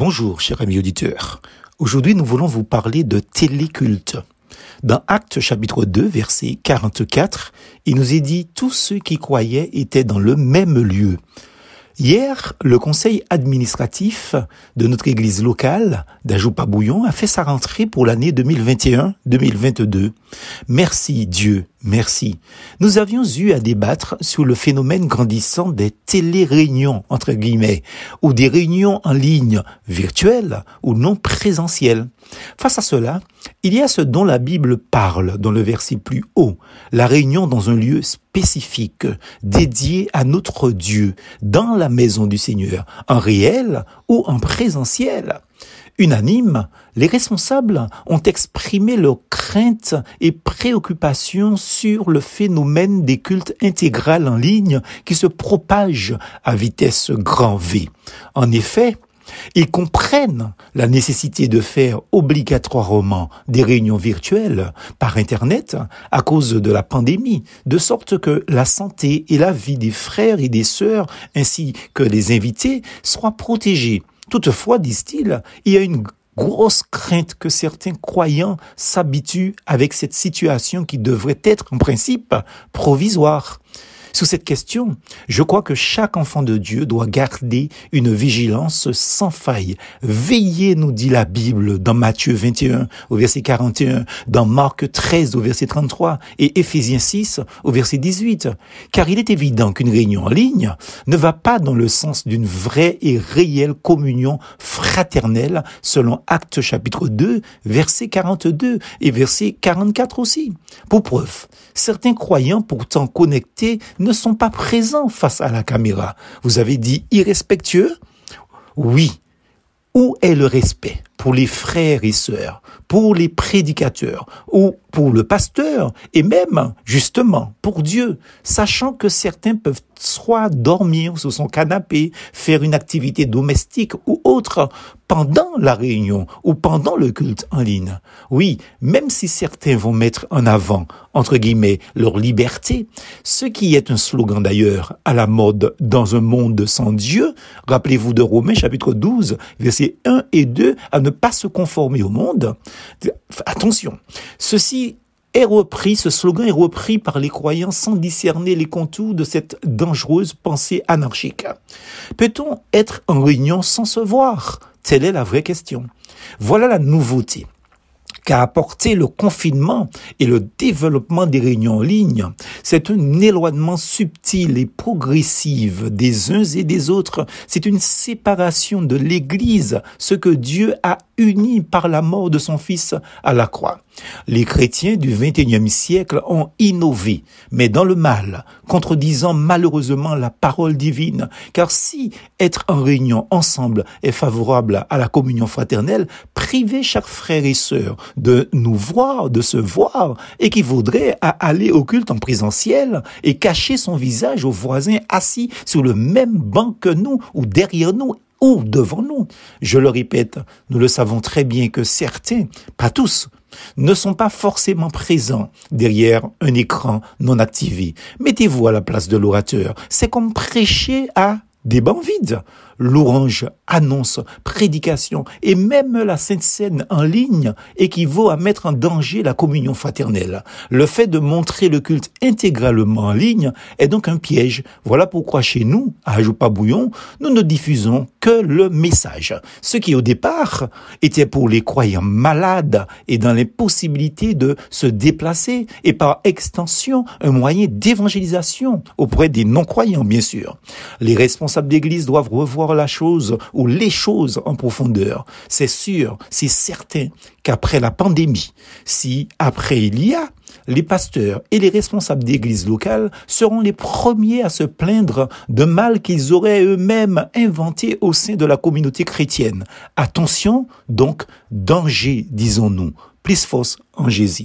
Bonjour, chers amis auditeurs. Aujourd'hui, nous voulons vous parler de téléculte. Dans Actes chapitre 2, verset 44, il nous est dit, tous ceux qui croyaient étaient dans le même lieu. Hier, le conseil administratif de notre église locale d'Ajoupa-Bouillon a fait sa rentrée pour l'année 2021-2022. Merci Dieu, merci. Nous avions eu à débattre sur le phénomène grandissant des télé-réunions, entre guillemets, ou des réunions en ligne, virtuelles ou non présentielles. Face à cela, il y a ce dont la Bible parle dans le verset plus haut, la réunion dans un lieu spécifique, dédié à notre Dieu, dans la maison du Seigneur, en réel ou en présentiel. Unanime, les responsables ont exprimé leurs craintes et préoccupations sur le phénomène des cultes intégral en ligne qui se propage à vitesse grand V. En effet, ils comprennent la nécessité de faire obligatoirement des réunions virtuelles par Internet à cause de la pandémie, de sorte que la santé et la vie des frères et des sœurs ainsi que des invités soient protégés. Toutefois, disent-ils, il y a une grosse crainte que certains croyants s'habituent avec cette situation qui devrait être en principe provisoire. Sur cette question, je crois que chaque enfant de Dieu doit garder une vigilance sans faille. Veillez, nous dit la Bible dans Matthieu 21 au verset 41, dans Marc 13 au verset 33 et Éphésiens 6 au verset 18. Car il est évident qu'une réunion en ligne ne va pas dans le sens d'une vraie et réelle communion fraternelle selon Actes chapitre 2 verset 42 et verset 44 aussi. Pour preuve, certains croyants pourtant connectés ne sont pas présents face à la caméra. Vous avez dit irrespectueux? Oui. Où est le respect pour les frères et sœurs, pour les prédicateurs ou pour le pasteur et même, justement, pour Dieu, sachant que certains peuvent soit dormir sur son canapé, faire une activité domestique ou autre pendant la réunion ou pendant le culte en ligne. Oui, même si certains vont mettre en avant, entre guillemets, leur liberté, ce qui est un slogan d'ailleurs à la mode dans un monde sans Dieu, rappelez-vous de Romains chapitre 12, versets 1 et 2, à ne pas se conformer au monde. Attention, ceci est repris, ce slogan est repris par les croyants sans discerner les contours de cette dangereuse pensée anarchique. Peut-on être en réunion sans se voir? Telle est la vraie question. Voilà la nouveauté qu'a apporté le confinement et le développement des réunions en ligne, c'est un éloignement subtil et progressif des uns et des autres. C'est une séparation de l'Église, ce que Dieu a uni par la mort de son Fils à la croix. Les chrétiens du XXIe siècle ont innové, mais dans le mal, contredisant malheureusement la parole divine, car si être en réunion ensemble est favorable à la communion fraternelle, priver chaque frère et sœur de nous voir, de se voir, équivaudrait à aller au culte en présentiel et cacher son visage aux voisins assis sur le même banc que nous ou derrière nous ou devant nous. Je le répète, nous le savons très bien que certains, pas tous, ne sont pas forcément présents derrière un écran non activé. Mettez-vous à la place de l'orateur. C'est comme prêcher à des bancs vides. Louange, annonce, prédication et même la Sainte Seine en ligne équivaut à mettre en danger la communion fraternelle. Le fait de montrer le culte intégralement en ligne est donc un piège. Voilà pourquoi chez nous, à Ajoupa Bouillon, nous ne diffusons que le message. Ce qui au départ était pour les croyants malades et dans les possibilités de se déplacer et par extension un moyen d'évangélisation auprès des non-croyants bien sûr. Les responsables d'église doivent revoir la chose ou les choses en profondeur. C'est sûr, c'est certain qu'après la pandémie, si après il y a, les pasteurs et les responsables d'églises locales seront les premiers à se plaindre de mal qu'ils auraient eux-mêmes inventé au sein de la communauté chrétienne. Attention, donc, danger, disons-nous. Plus fausse en Jésus.